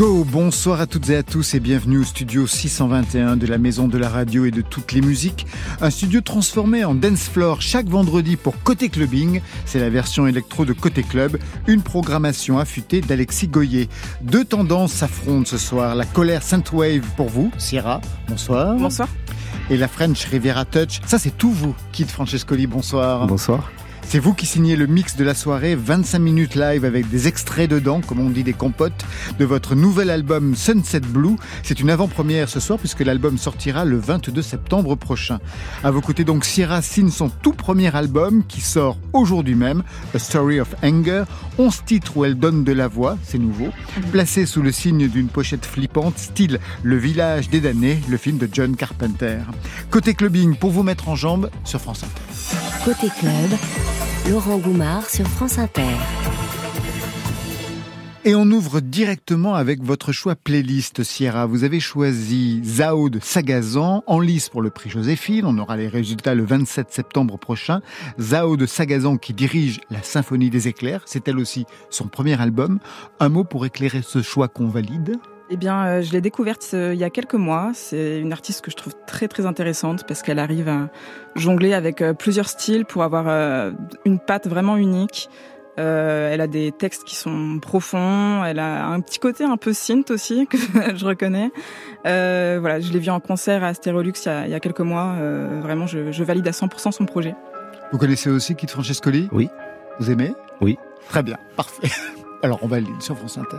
Go. Bonsoir à toutes et à tous et bienvenue au studio 621 de la Maison de la Radio et de toutes les musiques. Un studio transformé en dance floor chaque vendredi pour Côté Clubbing. C'est la version électro de Côté Club. Une programmation affûtée d'Alexis Goyer. Deux tendances s'affrontent ce soir. La colère Wave pour vous, Sierra. Bonsoir. Bonsoir. Et la French Riviera Touch. Ça, c'est tout vous, Kid Francescoli. Bonsoir. Bonsoir. C'est vous qui signez le mix de la soirée, 25 minutes live avec des extraits dedans, comme on dit des compotes, de votre nouvel album Sunset Blue. C'est une avant-première ce soir puisque l'album sortira le 22 septembre prochain. À vos côtés donc Sierra signe son tout premier album qui sort aujourd'hui même, A Story of Anger. 11 titres où elle donne de la voix, c'est nouveau, placé sous le signe d'une pochette flippante, style Le village des damnés, le film de John Carpenter. Côté clubbing, pour vous mettre en jambe sur France Inter. Côté club, Laurent Goumard sur France Inter. Et on ouvre directement avec votre choix playlist Sierra. Vous avez choisi Zao de Sagazan en lice pour le prix Joséphine. On aura les résultats le 27 septembre prochain. Zao de Sagazan qui dirige la Symphonie des éclairs. C'est elle aussi son premier album. Un mot pour éclairer ce choix qu'on valide eh bien, euh, je l'ai découverte euh, il y a quelques mois. C'est une artiste que je trouve très très intéressante parce qu'elle arrive à jongler avec euh, plusieurs styles pour avoir une patte vraiment unique. elle a des textes qui sont profonds. Elle a un petit côté un peu synth aussi que je reconnais. voilà, je l'ai vue en concert à Astérolux il, y a, quelques mois. vraiment, je, je, valide à 100% son projet. Vous connaissez aussi Kit Francescoli? Oui. Vous aimez? Oui. Très bien, parfait. Alors on valide sur France Inter.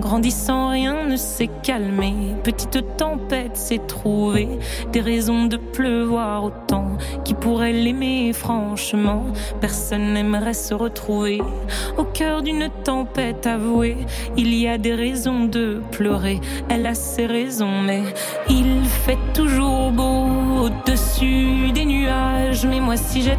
Grandissant, rien ne s'est calmé. Petite tempête s'est trouvée. Des raisons de pleuvoir autant. Qui pourrait l'aimer franchement Personne n'aimerait se retrouver. Au cœur d'une tempête avouée, il y a des raisons de pleurer. Elle a ses raisons, mais il fait toujours beau au-dessus des nuages. Mais moi, si j'étais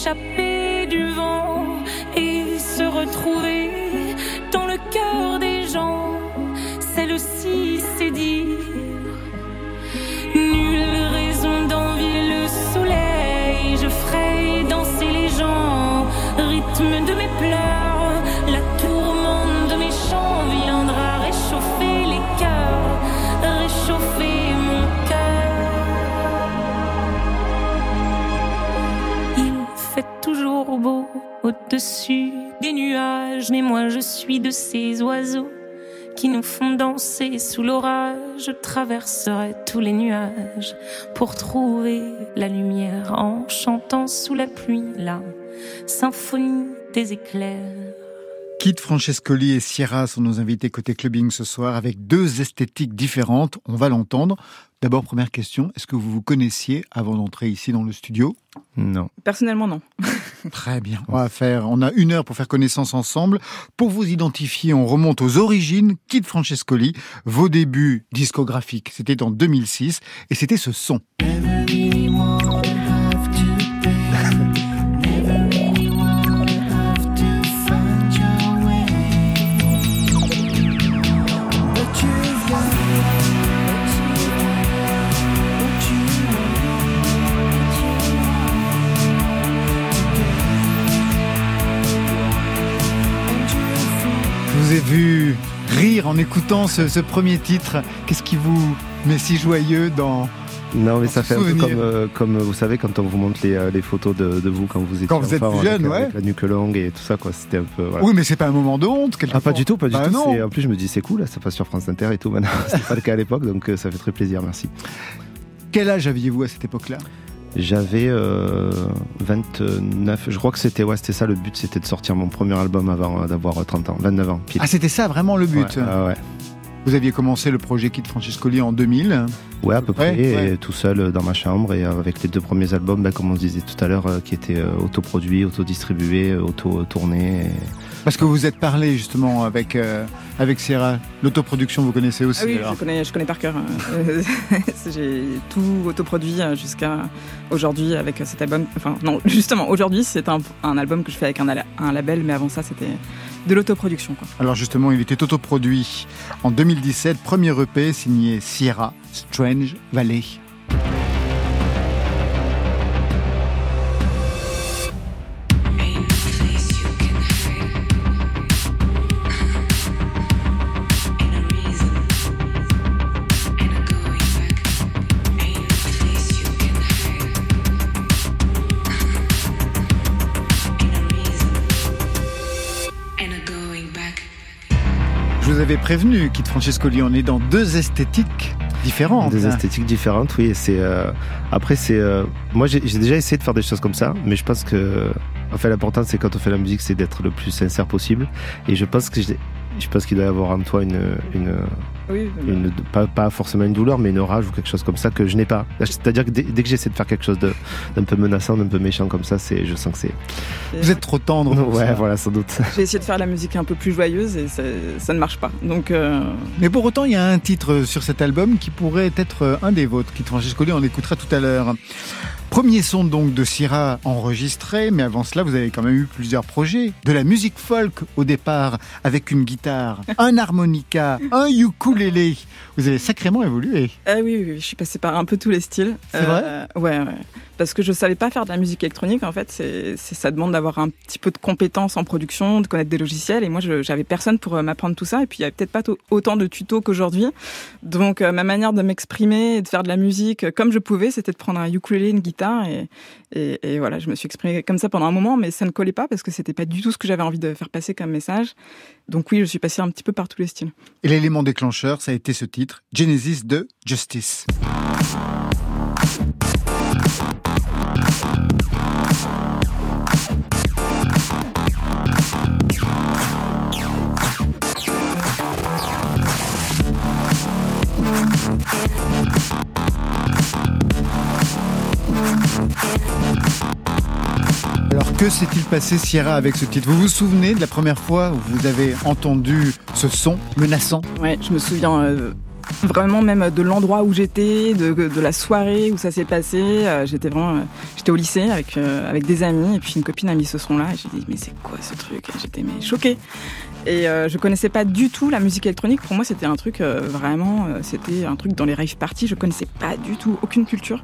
S'échapper du au-dessus des nuages, mais moi je suis de ces oiseaux qui nous font danser sous l'orage. Je traverserai tous les nuages pour trouver la lumière en chantant sous la pluie la symphonie des éclairs. Kit Francescoli et Sierra sont nos invités côté clubbing ce soir avec deux esthétiques différentes. On va l'entendre. D'abord, première question, est-ce que vous vous connaissiez avant d'entrer ici dans le studio? Non. Personnellement, non. Très bien. On va faire, on a une heure pour faire connaissance ensemble. Pour vous identifier, on remonte aux origines. Kit Francescoli, vos débuts discographiques, c'était en 2006 et c'était ce son. Écoutant ce, premier titre. Qu'est-ce qui vous met si joyeux dans, non, mais ça fait un peu comme, euh, comme vous savez quand on vous montre les, euh, les photos de, vous quand vous étiez quand vous êtes jeune, ouais. Avec la nuque longue et tout ça, quoi. C'était un peu. Oui, mais c'est pas un moment de honte. Ah, pas du tout, pas du bah tout. En plus, je me dis c'est cool, là, ça passe sur France Inter et tout. Maintenant, c'était pas le cas à l'époque, donc euh, ça fait très plaisir. Merci. Quel âge aviez-vous à cette époque-là? J'avais 29, je crois que c'était ouais, c'était ça le but, c'était de sortir mon premier album avant d'avoir 30 ans, 29 ans. Ah, c'était ça vraiment le but ouais. Vous aviez commencé le projet Kid Francescoli en 2000 Ouais, à peu près, tout seul dans ma chambre et avec les deux premiers albums, ben, comme on se disait tout à l'heure, qui étaient autoproduits, autodistribués, auto-tournés. Parce que vous êtes parlé justement avec, euh, avec Sierra. L'autoproduction, vous connaissez aussi ah Oui, je connais, je connais par cœur. J'ai tout autoproduit jusqu'à aujourd'hui avec cet album. Enfin, non, justement, aujourd'hui, c'est un, un, album que je fais avec un, un label, mais avant ça, c'était de l'autoproduction. Alors justement, il était autoproduit en 2017, premier EP signé Sierra, Strange Valley. Vous avez prévenu, Kit Francescoli, on est dans deux esthétiques différentes. Des esthétiques différentes, oui. C'est euh, après c'est euh, moi j'ai déjà essayé de faire des choses comme ça, mais je pense que en fait l'important c'est quand on fait la musique, c'est d'être le plus sincère possible. Et je pense que je pense qu'il doit y avoir en toi une, une, une pas, pas, forcément une douleur, mais une rage ou quelque chose comme ça que je n'ai pas. C'est-à-dire que dès, que j'essaie de faire quelque chose d'un peu menaçant, d'un peu méchant comme ça, c'est, je sens que c'est. Vous êtes trop tendre. Ouais, voilà, sans doute. J'ai essayé de faire la musique un peu plus joyeuse et ça, ça ne marche pas. Donc. Euh, mais pour autant, il y a un titre sur cet album qui pourrait être un des vôtres, qui Francesco on écoutera tout à l'heure. Premier son donc de Syrah enregistré, mais avant cela, vous avez quand même eu plusieurs projets. De la musique folk au départ, avec une guitare, un harmonica, un ukulélé. Vous avez sacrément évolué. Ah oui, oui, je suis passée par un peu tous les styles. C'est vrai? Euh, Ouais, ouais parce que je savais pas faire de la musique électronique. En fait, ça demande d'avoir un petit peu de compétences en production, de connaître des logiciels. Et moi, j'avais personne pour euh, m'apprendre tout ça. Et puis, il y avait peut-être pas autant de tutos qu'aujourd'hui. Donc, euh, ma manière de m'exprimer et de faire de la musique euh, comme je pouvais, c'était de prendre un ukulélé, une guitare, et, et, voilà, je me suis exprimée comme ça pendant un moment, mais ça ne collait pas parce que c'était pas du tout ce que j'avais envie de faire passer comme message. Donc oui, je suis passée un petit peu par tous les styles. Et l'élément déclencheur, ça a été ce titre, Genesis de Justice. Que s'est-il passé Sierra avec ce titre? Vous vous souvenez de la première fois où vous avez entendu ce son menaçant? Ouais, je me souviens euh, vraiment même de l'endroit où j'étais, de, la soirée où ça s'est passé. Euh, j'étais vraiment, euh, j'étais au lycée avec avec des amis et puis une copine a mis ce son-là. Et j'ai dit mais c'est quoi ce truc? J'étais mais choquée. Et euh, je connaissais pas du tout la musique électronique. Pour moi, c'était un truc euh, vraiment, euh, c'était un truc dans les rave parties. Je connaissais pas du tout aucune culture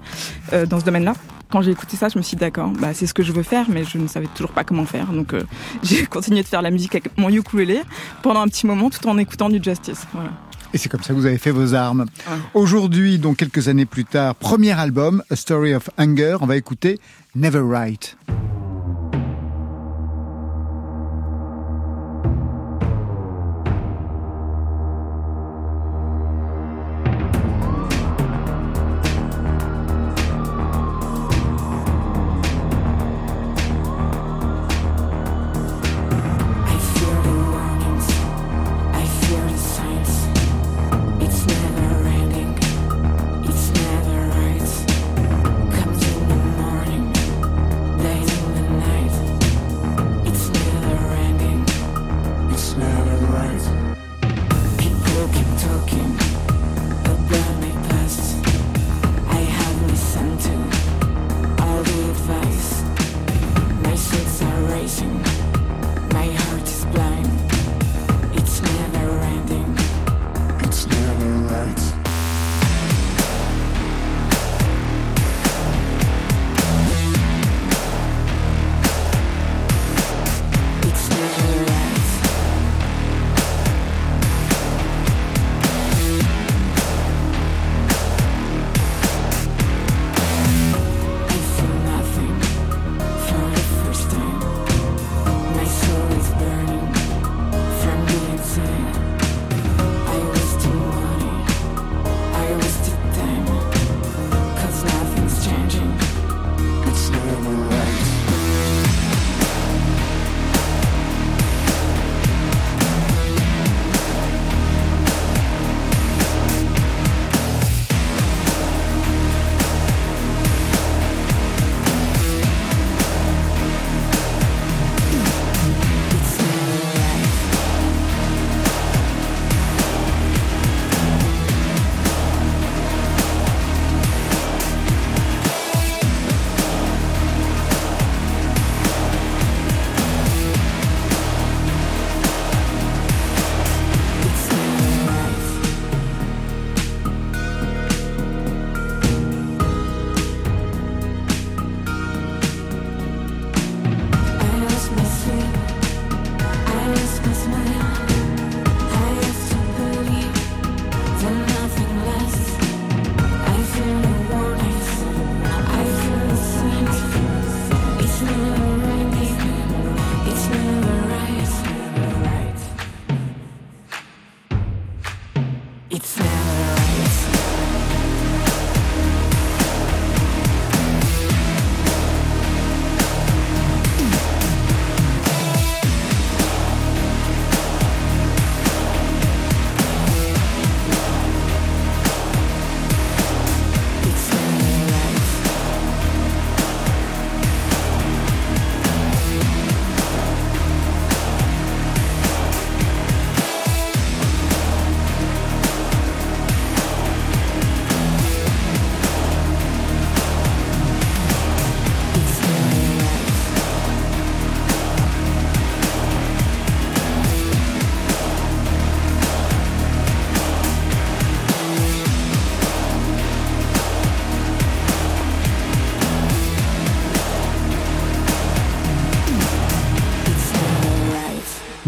euh, dans ce domaine-là. Quand j'ai écouté ça, je me suis dit d'accord, bah c'est ce que je veux faire, mais je ne savais toujours pas comment faire. Donc j'ai continué de faire la musique avec mon ukulélé pendant un petit moment, tout en écoutant du Justice. Voilà. Et c'est comme ça que vous avez fait vos armes. Aujourd'hui, donc quelques années plus tard, premier album, A Story of Hunger. On va écouter Never Right.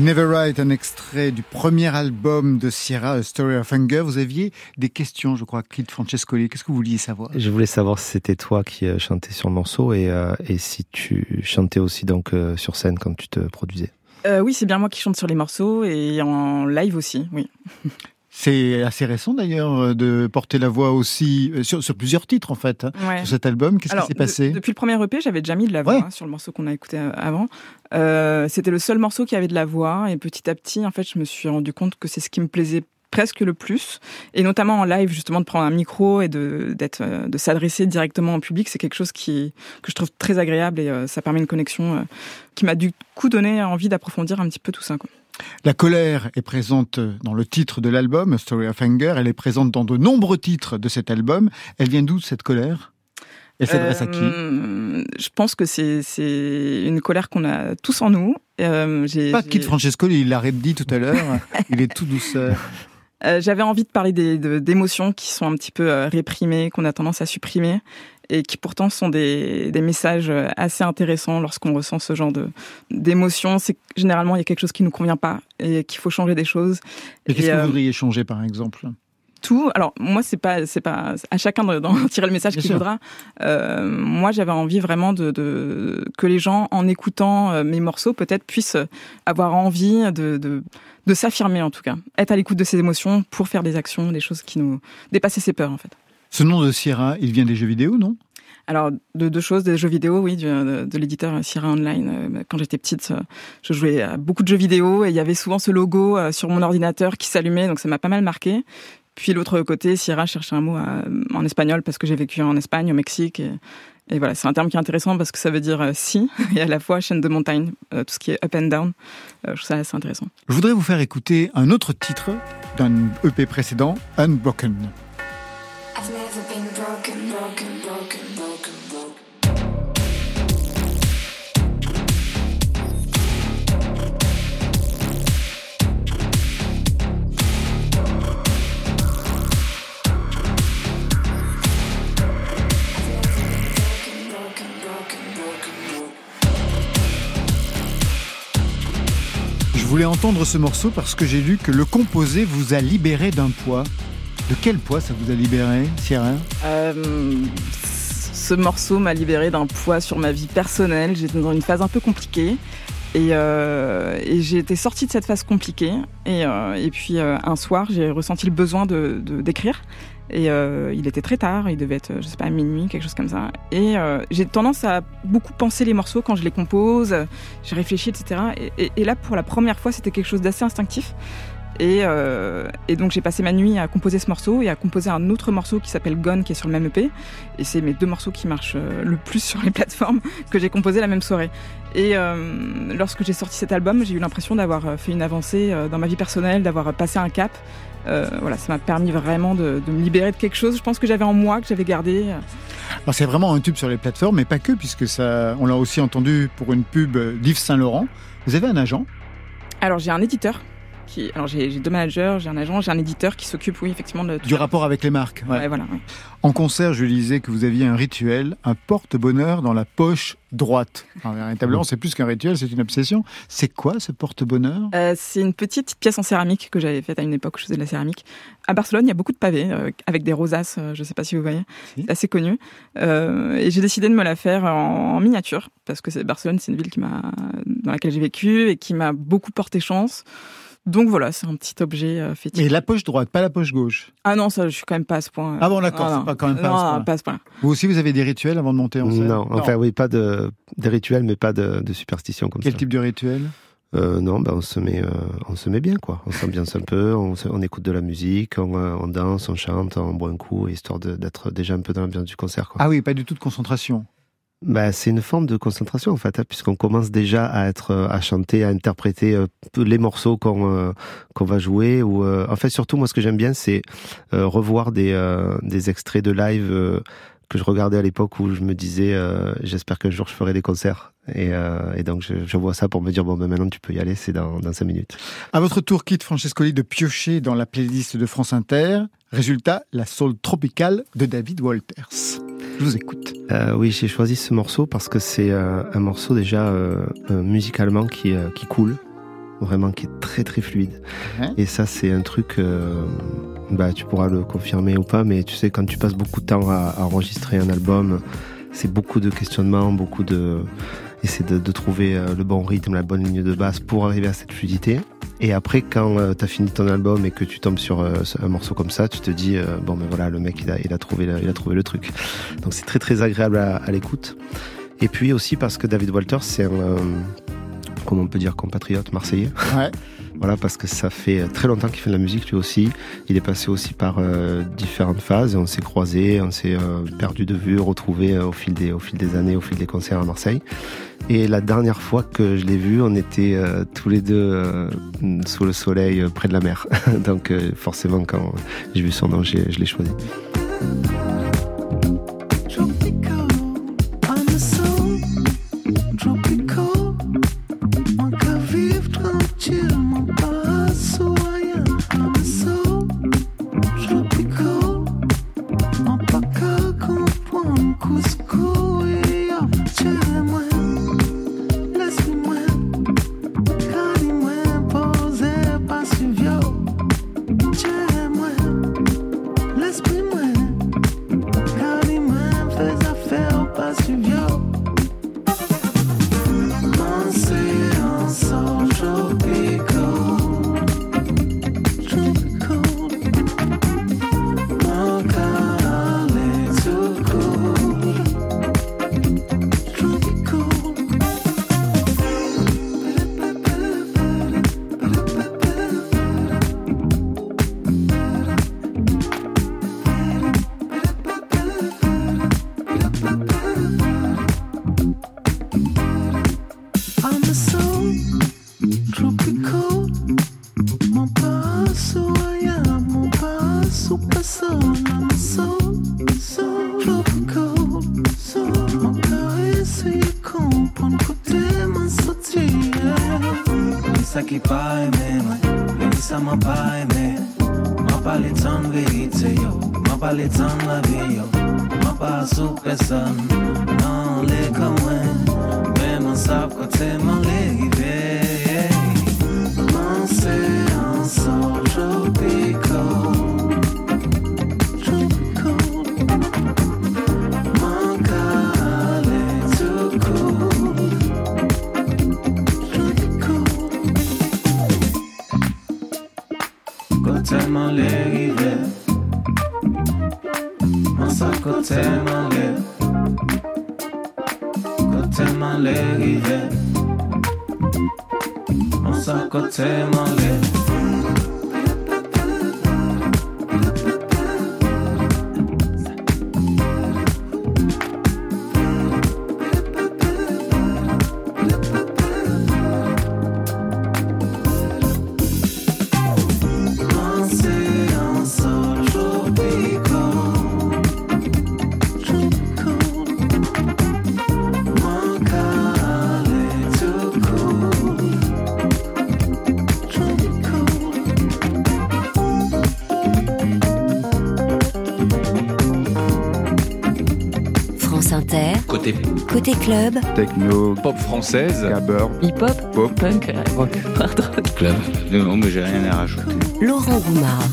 Never Write, un extrait du premier album de Sierra, A Story of Hunger. Vous aviez des questions, je crois, Kit Francescoli. Qu'est-ce que vous vouliez savoir? Je voulais savoir si c'était toi qui euh, chantais sur le morceau et, euh, et si tu chantais aussi donc euh, sur scène quand tu te produisais. Euh, oui, c'est bien moi qui chante sur les morceaux et en live aussi, oui. C'est assez récent d'ailleurs euh, de porter la voix aussi euh, sur, sur plusieurs titres en fait hein, Ouais. sur cet album. Qu'est-ce qui s'est passé de- Depuis le premier EP, j'avais déjà mis de la voix Ouais. hein, sur le morceau qu'on a écouté euh, avant. Euh, C'était le seul morceau qui avait de la voix et petit à petit, en fait, je me suis rendu compte que c'est ce qui me plaisait presque le plus et notamment en live justement de prendre un micro et de d'être de s'adresser directement au public c'est quelque chose qui que je trouve très agréable et ça permet une connexion qui m'a du coup donné envie d'approfondir un petit peu tout ça quoi. La colère est présente dans le titre de l'album, A Story of Hunger. Elle est présente dans de nombreux titres de cet album. Elle vient d'où cette colère? Elle s'adresse à qui? Euh, Je pense que c'est une colère qu'on a tous en nous. Euh, j'ai- Pas j'ai- Kit Francescoli, il l'a dit tout à l'heure. il est tout douceur. Euh, J'avais envie de parler des- de- d'émotions qui sont un petit peu euh, réprimées, qu'on a tendance à supprimer, et qui pourtant sont des, des messages euh, assez intéressants lorsqu'on ressent ce genre de d'émotions. C'est que généralement il y a quelque chose qui nous convient pas et qu'il faut changer des choses. Et qu'est-ce que euh, vous voudriez changer par exemple? Tout. Alors moi c'est pas c'est pas à chacun de- d'en tirer le message qu'il voudra. Euh, moi j'avais envie vraiment de, de que les gens en écoutant euh, mes morceaux peut-être puissent avoir envie de, de de s'affirmer en tout cas, être à l'écoute de ses émotions pour faire des actions, des choses qui nous dépasser ses peurs en fait. Ce nom de Sierra, il vient des jeux vidéo, non? Alors, de deux choses, des jeux vidéo, oui, de, de l'éditeur Sierra Online. Euh, Quand j'étais petite, euh, je jouais à beaucoup de jeux vidéo et il y avait souvent ce logo euh, sur mon ordinateur qui s'allumait, donc ça m'a pas mal marqué. Puis l'autre côté, Sierra cherchait un mot à- en espagnol parce que j'ai vécu en Espagne, au Mexique. Et, et voilà, c'est un terme qui est intéressant parce que ça veut dire euh, si et à la fois chaîne de montagne, euh, tout ce qui est up and down. Euh, je trouve ça assez intéressant. Je voudrais vous faire écouter un autre titre d'un EP précédent, Unbroken. Entendre ce morceau parce que j'ai lu que le composé vous a libéré d'un poids. De quel poids ça vous a libéré, Sierra Euh, ce morceau m'a libéré d'un poids sur ma vie personnelle. J'étais dans une phase un peu compliquée. Et, euh, j'ai été sortie de cette phase compliquée. Et, euh, puis euh, un soir, j'ai ressenti le besoin de d'écrire. Et il était très tard, il devait être, je sais pas, minuit, quelque chose comme ça. Et j'ai tendance à beaucoup penser les morceaux quand je les compose. J'ai réfléchi, etc. Et, et- et là, pour la première fois, c'était quelque chose d'assez instinctif. Et, euh, et donc j'ai passé ma nuit à composer ce morceau et à composer un autre morceau qui s'appelle Gone, qui est sur le même EP. Et c'est mes deux morceaux qui marchent euh, le plus sur les plateformes que j'ai composé la même soirée. Et euh, lorsque j'ai sorti cet album, j'ai eu l'impression d'avoir fait une avancée dans ma vie personnelle, d'avoir passé un cap. Euh, voilà, ça m'a permis vraiment de, de me libérer de quelque chose. Je pense que j'avais en moi, que j'avais gardé. Alors, C'est vraiment un tube sur les plateformes, mais pas que, puisque ça, on l'a aussi entendu pour une pub d'Yves Saint-Laurent. Vous avez un agent? Alors j'ai un éditeur. Qui, alors j'ai deux managers, j'ai un agent, j'ai un éditeur qui s'occupe, oui, effectivement, de du rapport avec les marques. ouais. Ouais, voilà. ouais. En concert, je lisais que vous aviez un rituel, un porte-bonheur dans la poche droite. Alors, véritablement, c'est plus qu'un rituel, c'est une obsession. C'est quoi ce porte-bonheur? Euh, c'est une petite pièce en céramique que j'avais faite à une époque où je faisais de la céramique. À Barcelone, il y a beaucoup de pavés euh, avec des rosaces, euh, je ne sais pas si vous voyez, Si. c'est assez connu. Et j'ai décidé de me la faire en, en miniature parce que Barcelone, c'est une ville qui m'a, dans laquelle j'ai vécu et qui m'a beaucoup porté chance. Donc voilà, c'est un petit objet euh, fétiche. Et la poche droite, pas la poche gauche. Ah non, ça, je suis quand même pas à ce point. Ah bon, d'accord, Ah c'est pas quand même pas à non, ce point. pas à ce point. Vous aussi, vous avez des rituels avant de monter en scène? Non, enfin oui, pas de des rituels, mais pas de, de superstition comme Quel ça. type de rituel? Euh, non, ben on se met, euh, on se met bien quoi. On s'ambiance un peu, on, écoute de la musique, on, euh, on danse, on chante, on boit un coup, histoire d'être déjà un peu dans l'ambiance du concert. Quoi. Ah oui, pas du tout de concentration. Bah, c'est une forme de concentration en fait, hein, puisqu'on commence déjà à être, euh, à chanter, à interpréter euh, les morceaux qu'on euh, qu'on va jouer. Ou en fait, surtout moi, ce que j'aime bien, c'est revoir des des extraits de live que je regardais à l'époque où je me disais, j'espère qu'un jour je ferai des concerts. Et, donc je, vois ça pour me dire bon, ben maintenant tu peux y aller, c'est dans dans cinq minutes. À votre tour, quitte Francescoli de piocher dans la playlist de France Inter. Résultat, la soul tropicale de David Walters. Je vous écoute. Euh, oui, j'ai choisi ce morceau parce que c'est euh, un morceau déjà euh, musicalement qui, qui coule. vraiment qui est très très fluide. Ouais. Et ça, c'est un truc, bah, tu pourras le confirmer ou pas, mais tu sais, quand tu passes beaucoup de temps à, à enregistrer un album, c'est beaucoup de questionnements, beaucoup de. Essayer de, de trouver le bon rythme, la bonne ligne de basse pour arriver à cette fluidité. Et après, quand tu as fini ton album et que tu tombes sur euh, un morceau comme ça, tu te dis, euh, bon, ben voilà, le mec, il a, il a, trouvé, le- il a trouvé le truc. Donc c'est très très agréable à, à l'écoute. Et puis aussi parce que David Walters, c'est un, euh, comment on peut dire, compatriote marseillais. Ouais. Voilà, parce que ça fait très longtemps qu'il fait de la musique lui aussi. Il est passé aussi par euh, différentes phases. On s'est croisés, on s'est euh, perdu de vue, retrouvé euh, au fil des au fil des années, au fil des concerts à Marseille. Et la dernière fois que je l'ai vu, on était euh, tous les deux euh, sous le soleil euh, près de la mer. Donc euh, forcément, quand j'ai vu son nom, je l'ai choisi. Côté club, Techno, pop française, gabber, Hip-hop, pop. punk, rock, hard rock. club. Non, mais j'ai rien à rajouter. Laurent Goumard.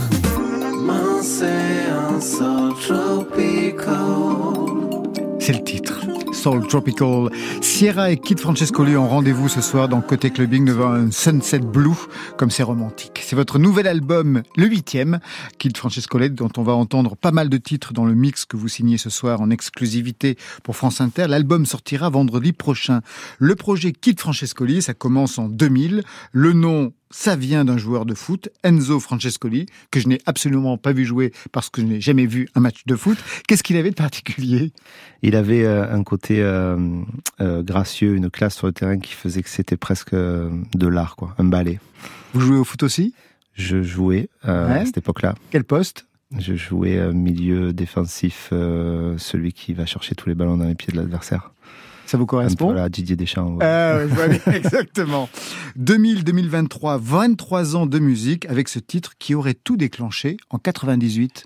C'est le titre. Soul Tropical. Sierra et Kid Francescoli ont rendez-vous ce soir dans Côté Clubbing devant un Sunset Blue, comme c'est romantique. C'est votre nouvel album, le huitième, Kid Francescoli, dont on va entendre pas mal de titres dans le mix que vous signez ce soir en exclusivité pour France Inter. L'album sortira vendredi prochain. Le projet Kid Francescoli, ça commence en 2000. Le nom ça vient d'un joueur de foot, Enzo Francescoli, que je n'ai absolument pas vu jouer parce que je n'ai jamais vu un match de foot. Qu'est-ce qu'il avait de particulier? Il avait euh, un côté euh, euh, gracieux, une classe sur le terrain qui faisait que c'était presque euh, de l'art, quoi, un ballet. Vous jouez au foot aussi? Je jouais euh, Ouais. à cette époque-là. Quel poste? Je jouais euh, milieu défensif, euh, celui qui va chercher tous les ballons dans les pieds de l'adversaire. Ça vous correspond? là, Didier Deschamps. ouais. Ah, exactement. 2000-2023, 23 ans de musique avec ce titre qui aurait tout déclenché en 98.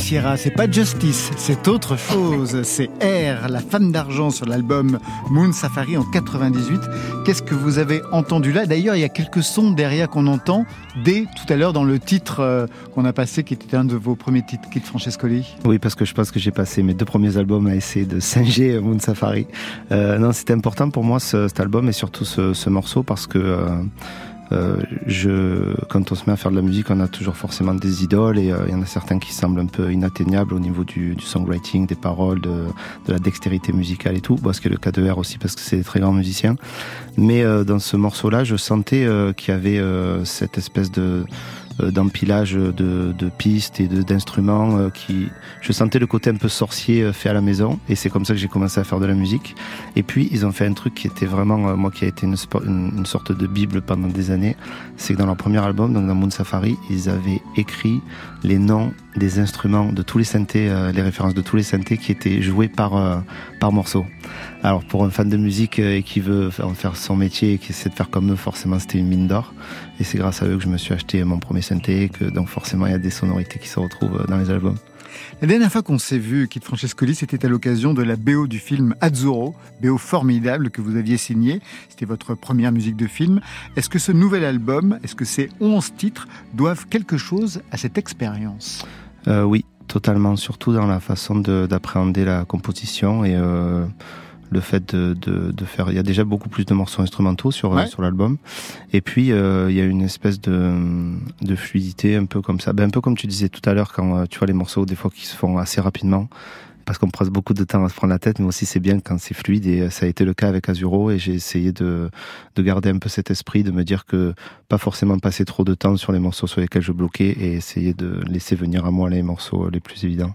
Sierra, c'est pas Justice, c'est autre chose. C'est R, la femme d'argent sur l'album Moon Safari en 98. Qu'est-ce que vous avez entendu là? D'ailleurs, il y a quelques sons derrière qu'on entend dès tout à l'heure dans le titre euh, qu'on a passé, qui était un de vos premiers titres, Kid Francescoli. Oui, parce que je pense que j'ai passé mes deux premiers albums à essayer de singer Moon Safari. Euh, non, c'était important pour moi ce, cet album et surtout ce, ce morceau parce que euh, euh, je, quand on se met à faire de la musique, on a toujours forcément des idoles et euh, il y en a certains qui semblent un peu inatteignables au niveau du, du songwriting, des paroles, de, de, la dextérité musicale et tout. Bon, ce qui est le cas de R aussi parce que c'est des très grands musiciens. Mais euh, dans ce morceau-là, je sentais euh, qu'il y avait cette espèce de d'empilage de, de, pistes et d'instruments euh, qui je sentais le côté un peu sorcier euh, fait à la maison. Et c'est comme ça que j'ai commencé à faire de la musique. Et puis ils ont fait un truc qui était vraiment euh, moi qui a été une, une, une, sorte de bible pendant des années. C'est que dans leur premier album donc dans Moon Safari ils avaient écrit les noms des instruments de tous les synthés les références de tous les synthés qui étaient joués par par morceau alors pour un fan de musique et qui veut en faire son métier et qui essaie de faire comme eux forcément c'était une mine d'or et c'est grâce à eux que je me suis acheté mon premier synthé, que donc forcément il y a des sonorités qui se retrouvent dans les albums. La dernière fois qu'on s'est vu, Kit Francescoli, c'était à l'occasion de la BO du film Azzurro, BO formidable que vous aviez signé. C'était votre première musique de film. Est-ce que ce nouvel album, est-ce que ces 11 titres doivent quelque chose à cette expérience? Euh, Oui, totalement, surtout dans la façon d'appréhender la composition et... Euh le fait de, de, de, faire. Il y a déjà beaucoup plus de morceaux instrumentaux sur ouais. sur l'album, et puis euh, il y a une espèce de, de fluidité un peu comme ça, ben, un peu comme tu disais tout à l'heure quand euh, tu vois les morceaux des fois qui se font assez rapidement. Parce qu'on passe beaucoup de temps à se prendre la tête, mais aussi c'est bien quand c'est fluide et ça a été le cas avec Azuro et j'ai essayé de, de garder un peu cet esprit, de me dire que pas forcément passer trop de temps sur les morceaux sur lesquels je bloquais et essayer de laisser venir à moi les morceaux les plus évidents.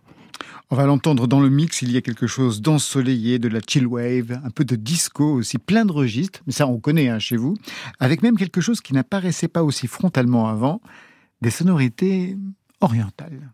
On va l'entendre dans le mix, il y a quelque chose d'ensoleillé, de la chill wave, un peu de disco aussi, plein de registres, mais ça on connaît hein, chez vous, avec même quelque chose qui n'apparaissait pas aussi frontalement avant, des sonorités orientales.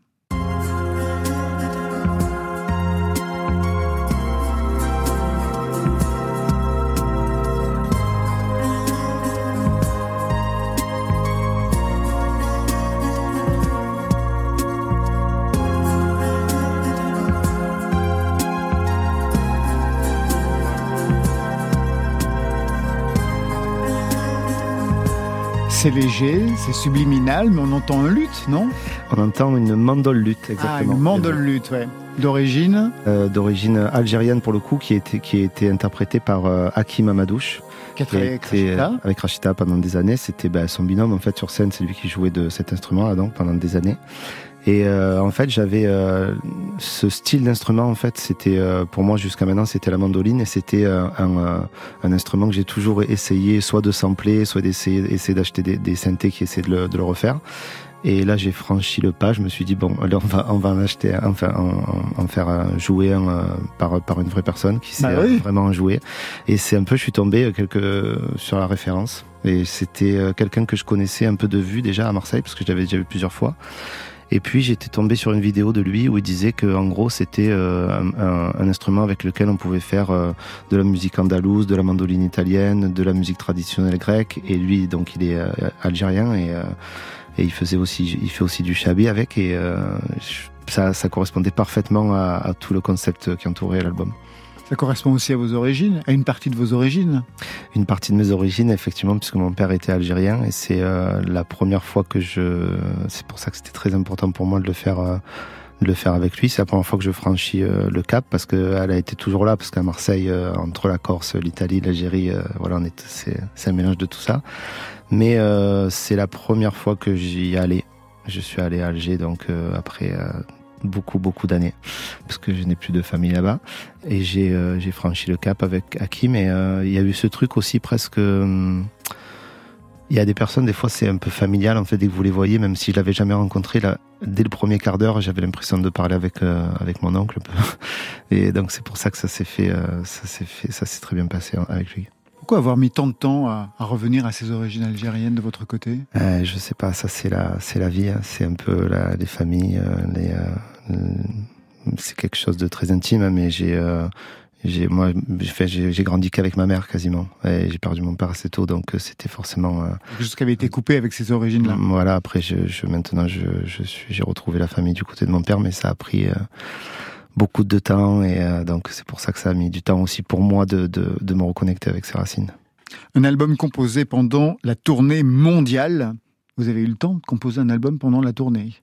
C'est léger, c'est subliminal, mais on entend un luth, non? On entend une mandole luth, exactement. Ah, une mandole luth, ouais. D'origine? Euh, D'origine algérienne pour le coup, qui a été, qui a été interprétée par euh, Hakim Amadouche. Qui a travaillé avec Rachita. Avec pendant des années. C'était bah, son binôme en fait sur scène, c'est lui qui jouait de cet instrument-là donc pendant des années. Et euh, en fait, j'avais euh, ce style d'instrument. En fait, c'était euh, pour moi jusqu'à maintenant, c'était la mandoline et c'était un, un, instrument que j'ai toujours essayé, soit de sampler, soit d'essayer essayer d'acheter des, des synthés qui essaient de le, de le refaire. Et là, j'ai franchi le pas. Je me suis dit bon, alors on va on va en acheter, enfin en, en faire jouer un par par une vraie personne qui sait bah oui. vraiment en jouer. Et c'est un peu, je suis tombé quelque sur la référence. Et c'était quelqu'un que je connaissais un peu de vue déjà à Marseille parce que je l'avais déjà vu plusieurs fois. Et puis j'étais tombé sur une vidéo de lui où il disait que en gros c'était euh, un, un, instrument avec lequel on pouvait faire euh, de la musique andalouse, de la mandoline italienne, de la musique traditionnelle grecque. Et lui donc il est euh, algérien et, et il faisait aussi il fait aussi du chabi avec et ça, ça correspondait parfaitement à, à tout le concept qui entourait l'album. Ça correspond aussi à vos origines, à une partie de vos origines Une partie de mes origines, effectivement, puisque mon père était algérien et c'est euh, la première fois que je. C'est pour ça que c'était très important pour moi de le faire. Euh, de le faire avec lui, c'est la première fois que je franchis euh, le cap parce que elle a été toujours là parce qu'à Marseille, euh, entre la Corse, l'Italie, l'Algérie, euh, voilà, on est c'est un mélange de tout ça. Mais c'est la première fois que j'y allais. Je suis allé à Alger donc après beaucoup beaucoup d'années parce que je n'ai plus de famille là-bas. Et j'ai euh, franchi le cap avec Hakim et euh, il y a eu ce truc aussi presque euh, il y a des personnes des fois c'est un peu familial en fait dès que vous les voyez même si je l'avais jamais rencontré. Là dès le premier quart d'heure j'avais l'impression de parler avec euh, avec mon oncle. Et donc c'est pour ça que ça s'est fait ça s'est fait ça s'est très bien passé avec lui. Pourquoi avoir mis tant de temps à, à, revenir à ces origines algériennes de votre côté? Euh, Je sais pas, ça c'est la, c'est la vie, hein. c'est un peu la, les familles, les, c'est quelque chose de très intime, hein, mais j'ai, J'ai moi, j'ai grandi qu'avec ma mère quasiment. Et j'ai perdu mon père assez tôt, donc euh, c'était forcément. euh, Quelque chose qui avait été coupé avec ces origines-là. Voilà. Après, je, je maintenant, je, je suis, j'ai retrouvé la famille du côté de mon père, mais ça a pris euh, beaucoup de temps, et euh, donc c'est pour ça que ça a mis du temps aussi pour moi de, de, de me reconnecter avec ses racines. Un album composé pendant la tournée mondiale. Vous avez eu le temps de composer un album pendant la tournée?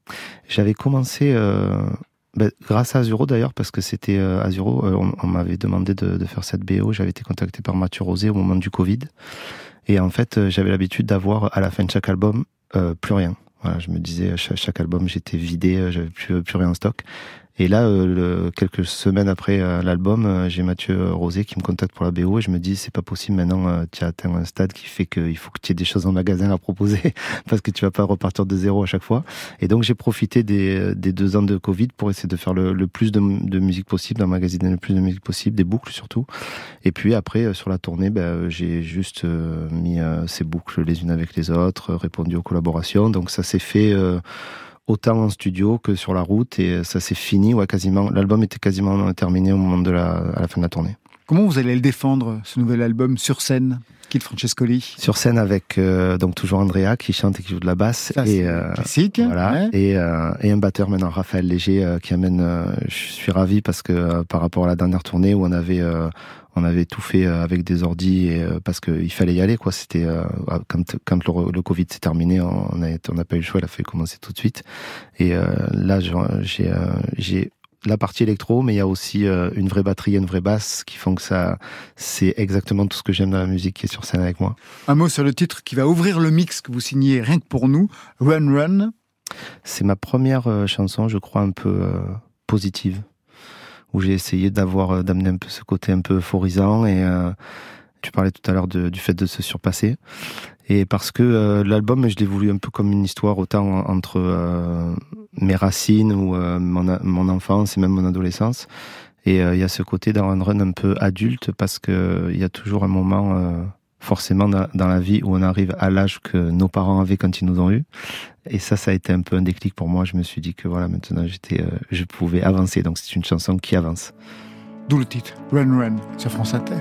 J'avais commencé euh, ben, grâce à Azuro d'ailleurs, parce que c'était euh, Azuro, euh, on, m'avait demandé de, faire cette BO. J'avais été contacté par Mathieu Rosé au moment du Covid. Et en fait, j'avais l'habitude d'avoir à la fin de chaque album plus rien. Je me disais, chaque, chaque album, j'étais vidé, j'avais plus, plus rien en stock. Et là, euh, le- quelques semaines après euh, l'album, euh, j'ai Mathieu Rosé qui me contacte pour la BO et je me dis, c'est pas possible maintenant, tu as atteint un stade qui fait qu'il faut que tu aies des choses en magasin à proposer parce que tu vas pas repartir de zéro à chaque fois. Et donc, j'ai profité des, des deux ans de Covid pour essayer de faire le, le plus de, musique possible, d'emmagasiner le plus de musique possible, des boucles surtout. Et puis après, sur la tournée, ben, j'ai juste mis ces boucles les unes avec les autres, répondu aux collaborations. Donc ça s'est fait euh, autant en studio que sur la route et ça s'est fini. Ouais, quasiment. L'album était quasiment terminé au moment de la, à la fin de la tournée. Comment vous allez le défendre, ce nouvel album, sur scène Kid Francescoli? Sur scène avec euh, donc toujours Andrea qui chante et qui joue de la basse Ça, c'est et euh, classique. voilà ouais. et, euh, et un batteur maintenant Raphaël Léger qui amène. je suis ravi parce que par rapport à la dernière tournée où on avait on avait tout fait euh, avec des ordis et euh, parce qu'il fallait y aller quoi. C'était euh, quand quand le, le Covid s'est terminé, on n'a pas eu le choix, il a fait commencer tout de suite. Et là j'ai la partie électro, mais il y a aussi une vraie batterie et une vraie basse qui font que ça, c'est exactement tout ce que j'aime dans la musique qui est sur scène avec moi. Un mot sur le titre qui va ouvrir le mix que vous signez rien que pour nous, Run Run. C'est ma première chanson, je crois, un peu positive, où j'ai essayé d'avoir, euh, d'amener un peu ce côté un peu euphorisant. Et euh, tu parlais tout à l'heure du fait de se surpasser. Et parce que euh, l'album, je l'ai voulu un peu comme une histoire autant en- entre euh, mes racines ou euh, mon, mon enfance et même mon adolescence. Et euh, il y a ce côté dans un run un peu adulte parce que il y a toujours un moment, forcément dans, la vie où on arrive à l'âge que nos parents avaient quand ils nous ont eu. Et ça, ça a été un peu un déclic pour moi. Je me suis dit que voilà, maintenant j'étais, euh, je pouvais avancer. Donc c'est une chanson qui avance. D'où le titre, Run Run, sur France Inter.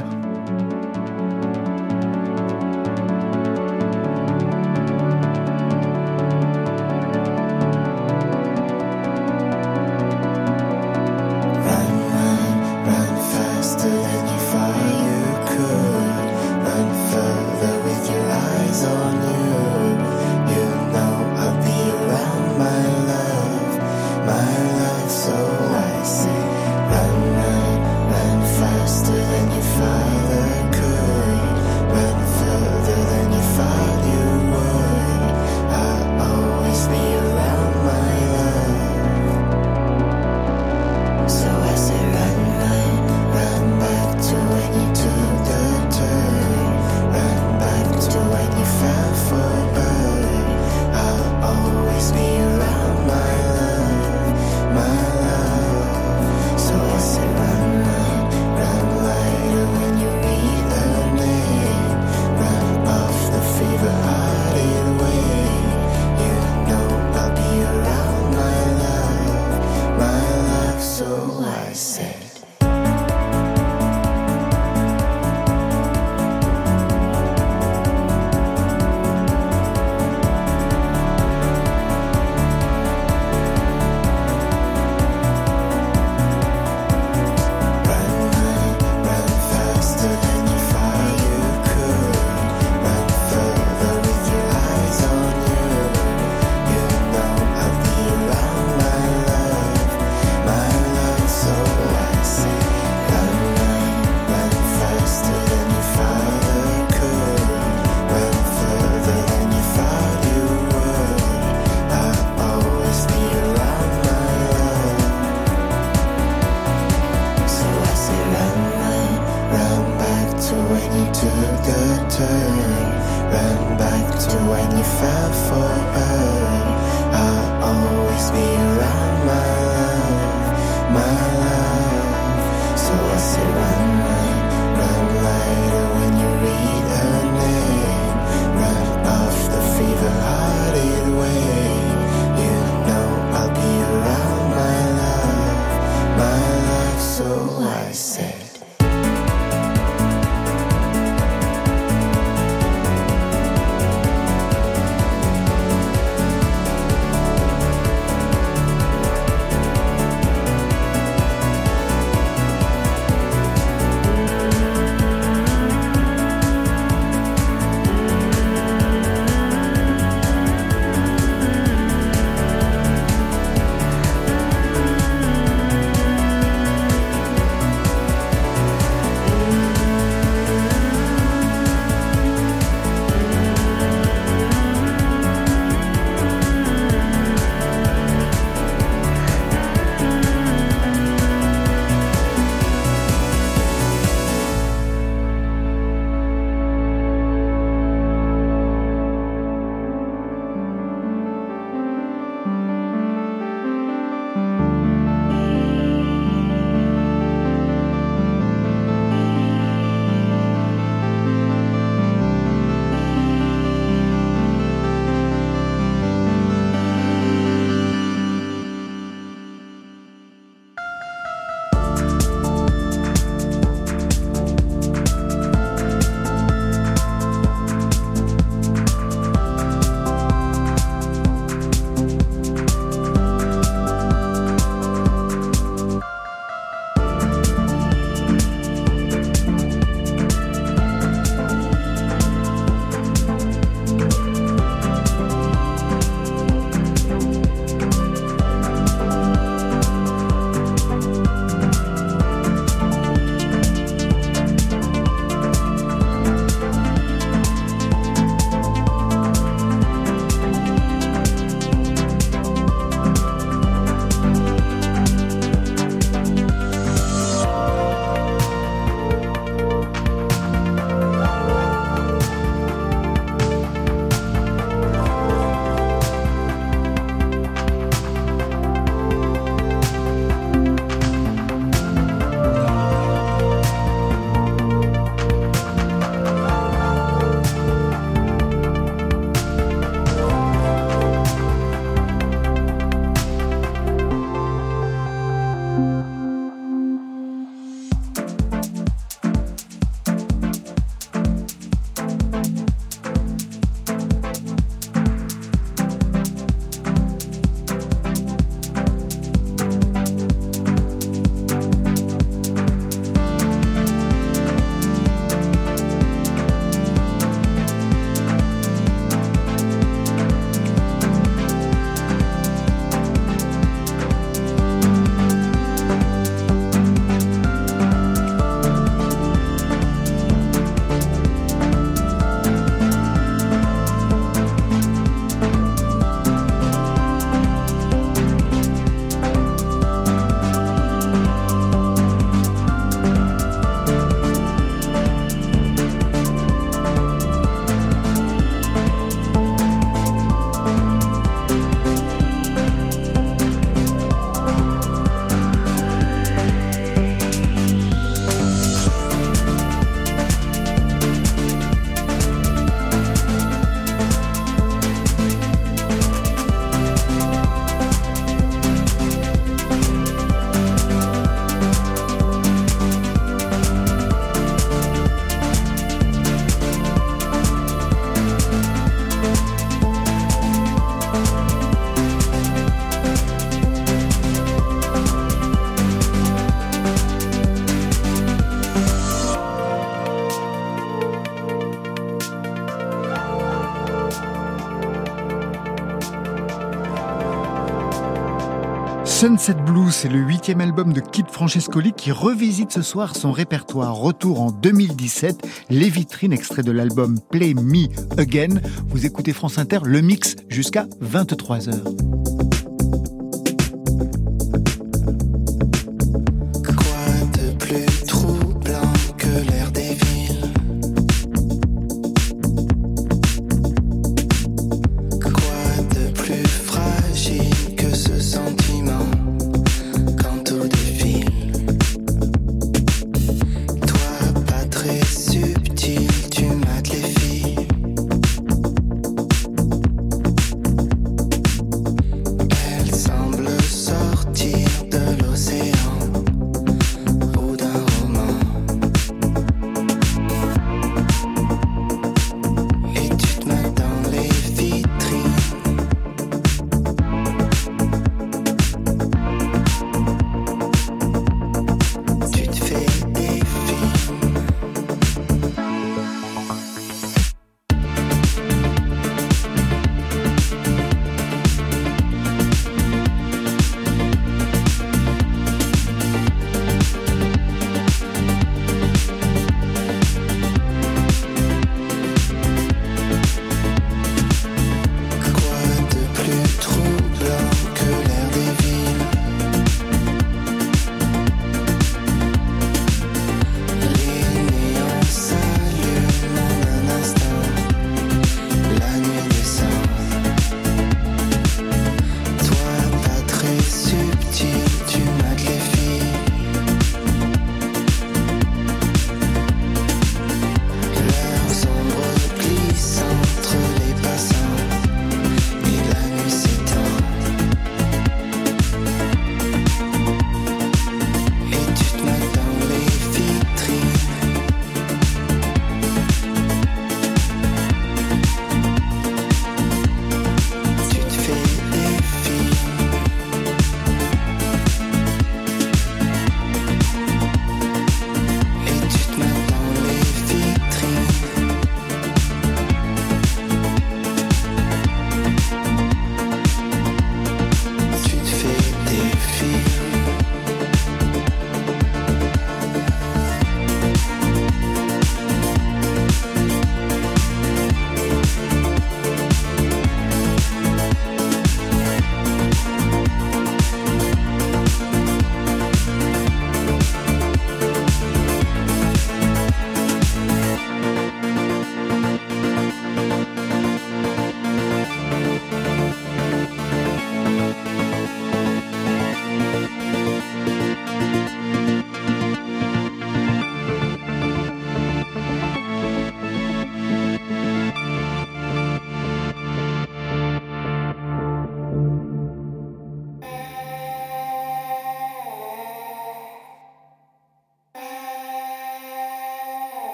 Sunset Blue, c'est le huitième album de Kid Francescoli qui revisite ce soir son répertoire. Retour en 2017, les vitrines extraits de l'album Play Me Again. Vous écoutez France Inter, le mix jusqu'à 23h.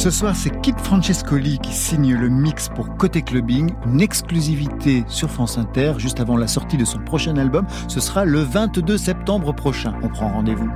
Ce soir, c'est Kit Francescoli qui signe le mix pour Côté Clubbing, une exclusivité sur France Inter juste avant la sortie de son prochain album. Ce sera le 22 septembre prochain. On prend rendez-vous.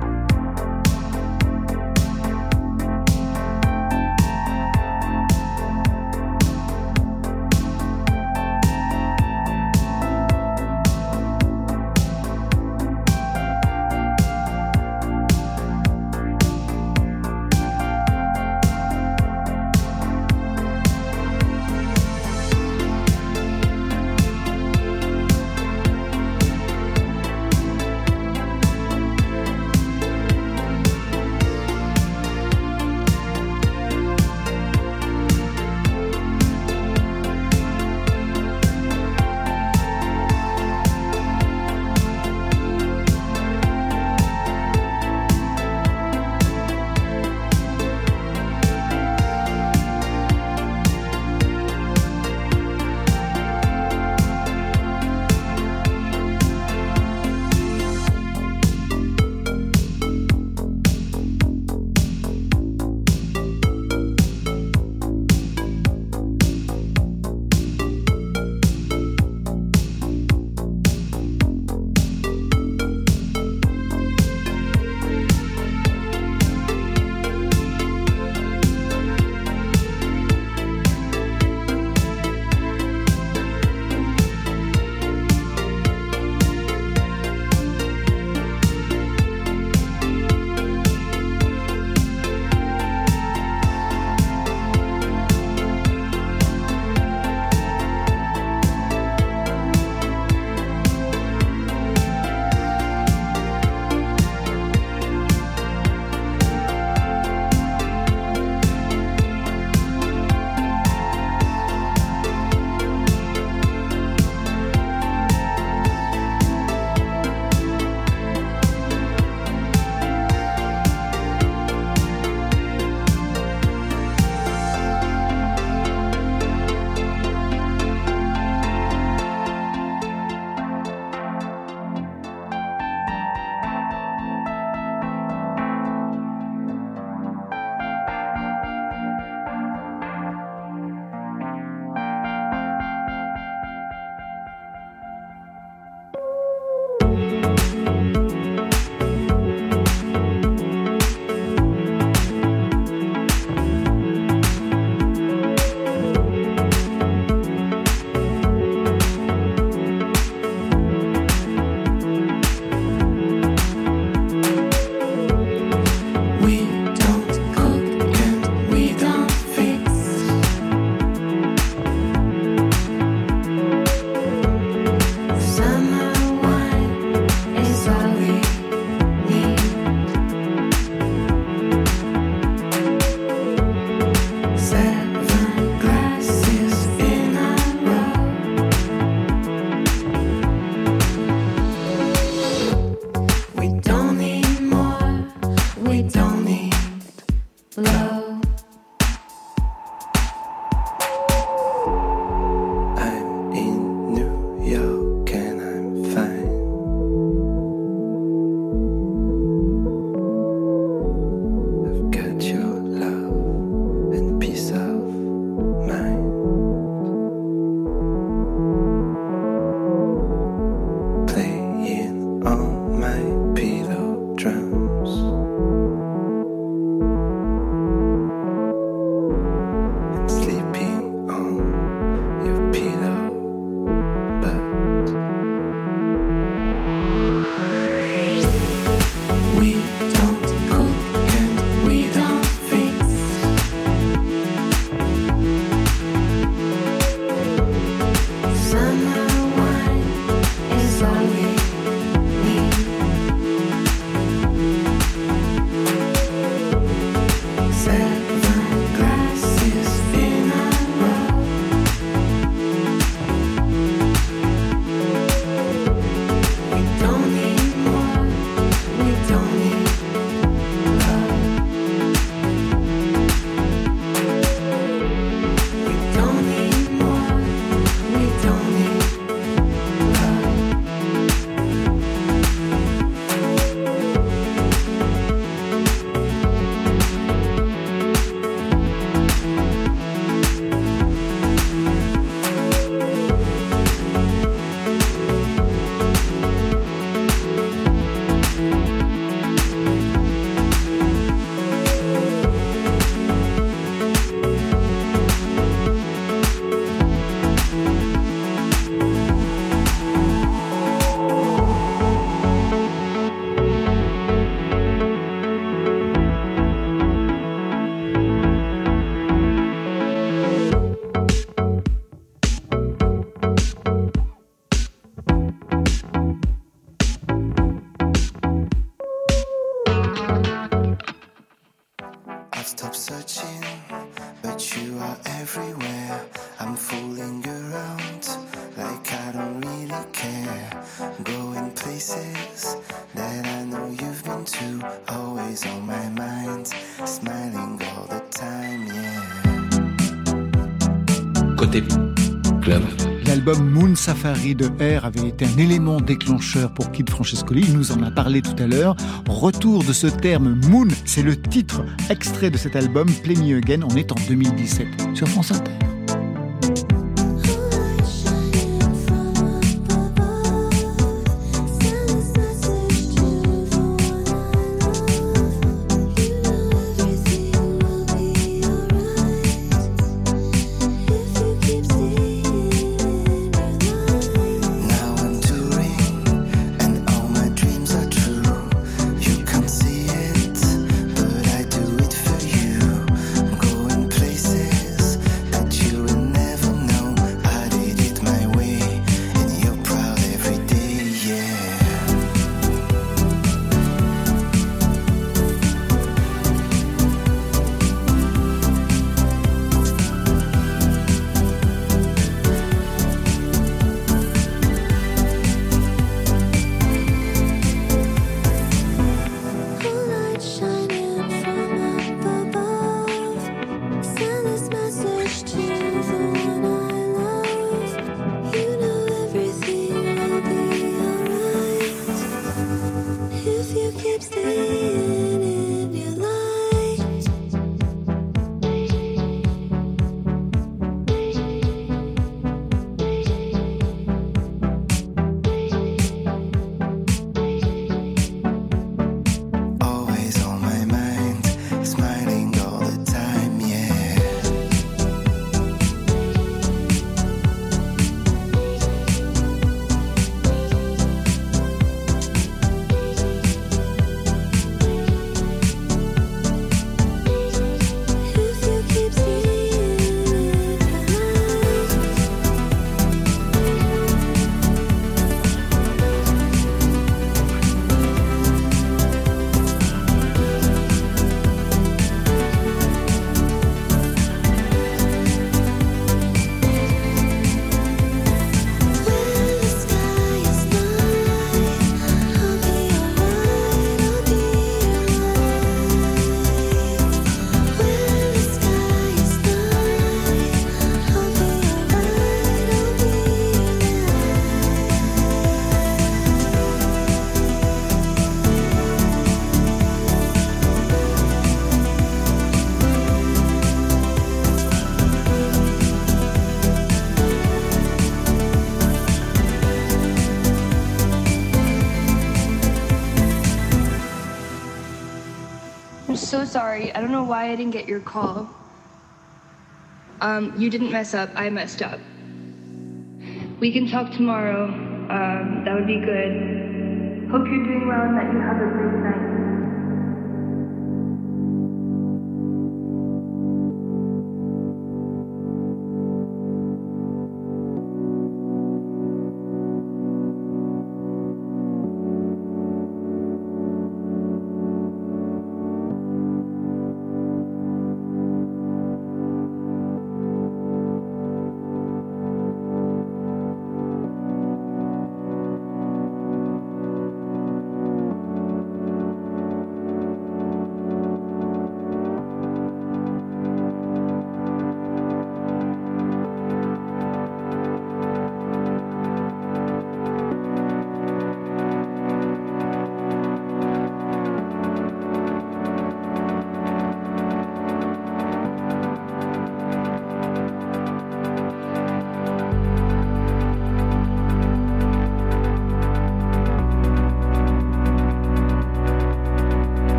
de R avait été un élément déclencheur pour Kid Francescoli. Il nous en a parlé tout à l'heure. Retour de ce terme Moon, c'est le titre extrait de cet album Play Me Again. On est en 2017 sur France Inter. I didn't get your call. Um, you didn't mess up. I messed up. We can talk tomorrow. Um, that would be good. Hope you're doing well and that you have a great night.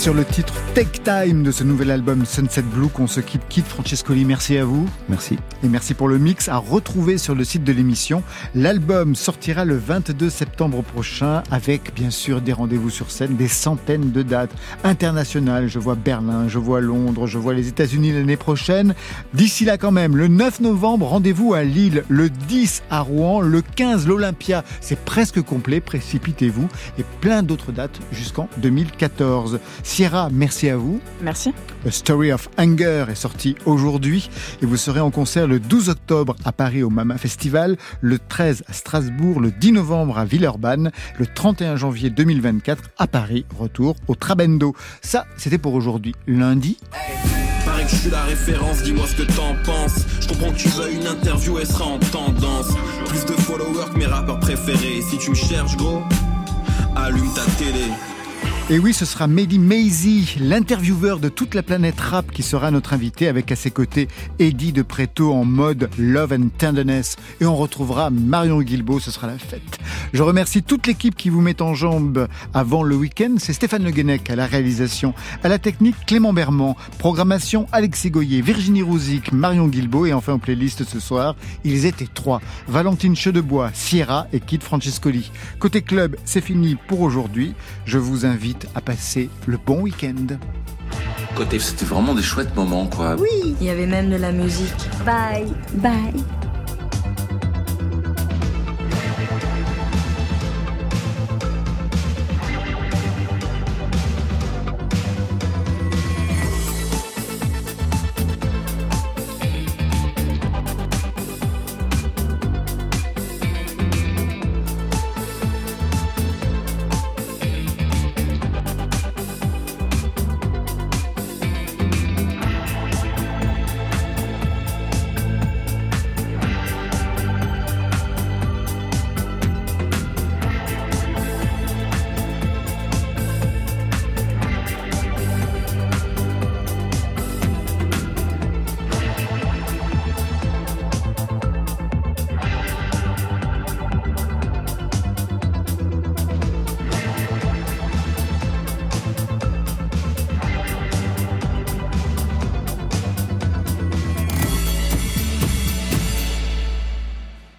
Sur le titre Take Time de ce nouvel album Sunset Blue qu'on se quitte. Quitte Francescoli, merci à vous. Merci. Et merci pour le mix à retrouver sur le site de l'émission. L'album sortira le 22 septembre prochain avec bien sûr des rendez-vous sur scène, des centaines de dates internationales. Je vois Berlin, je vois Londres, je vois les États-Unis l'année prochaine. D'ici là quand même, le 9 novembre, rendez-vous à Lille, le 10 à Rouen, le 15 l'Olympia. C'est presque complet, précipitez-vous. Et plein d'autres dates jusqu'en 2014. Sierra, merci à vous. Merci. A Story of Anger est sorti aujourd'hui et vous serez en concert le 12 octobre à Paris au Mama Festival, le 13 à Strasbourg, le 10 novembre à Villeurbanne, le 31 janvier 2024 à Paris, retour au Trabendo. Ça, c'était pour aujourd'hui. Lundi, Paraît que je suis la référence, dis-moi ce que t'en penses. Je comprends que tu veux une interview, elle sera en tendance. Plus de followers que mes rappeurs préférés. Si tu me cherches, gros, allume ta télé. Et oui, ce sera Mehdi Maizy, l'intervieweur de toute la planète rap, qui sera notre invité avec à ses côtés Eddie de Preto en mode Love and Tenderness. Et on retrouvera Marion Guilbeault, ce sera la fête. Je remercie toute l'équipe qui vous met en jambe avant le week-end. C'est Stéphane Le Guenec à la réalisation, à la technique Clément Bermand, programmation Alexis Goyer, Virginie Rouzic, Marion Guilbeault et enfin en playlist ce soir, ils étaient trois. Valentine Chedebois, Sierra et Kid Francescoli. Côté club, c'est fini pour aujourd'hui. Je vous invite à passer le bon week-end. Côté, c'était vraiment des chouettes moments, quoi. Oui, il y avait même de la musique. Bye. Bye.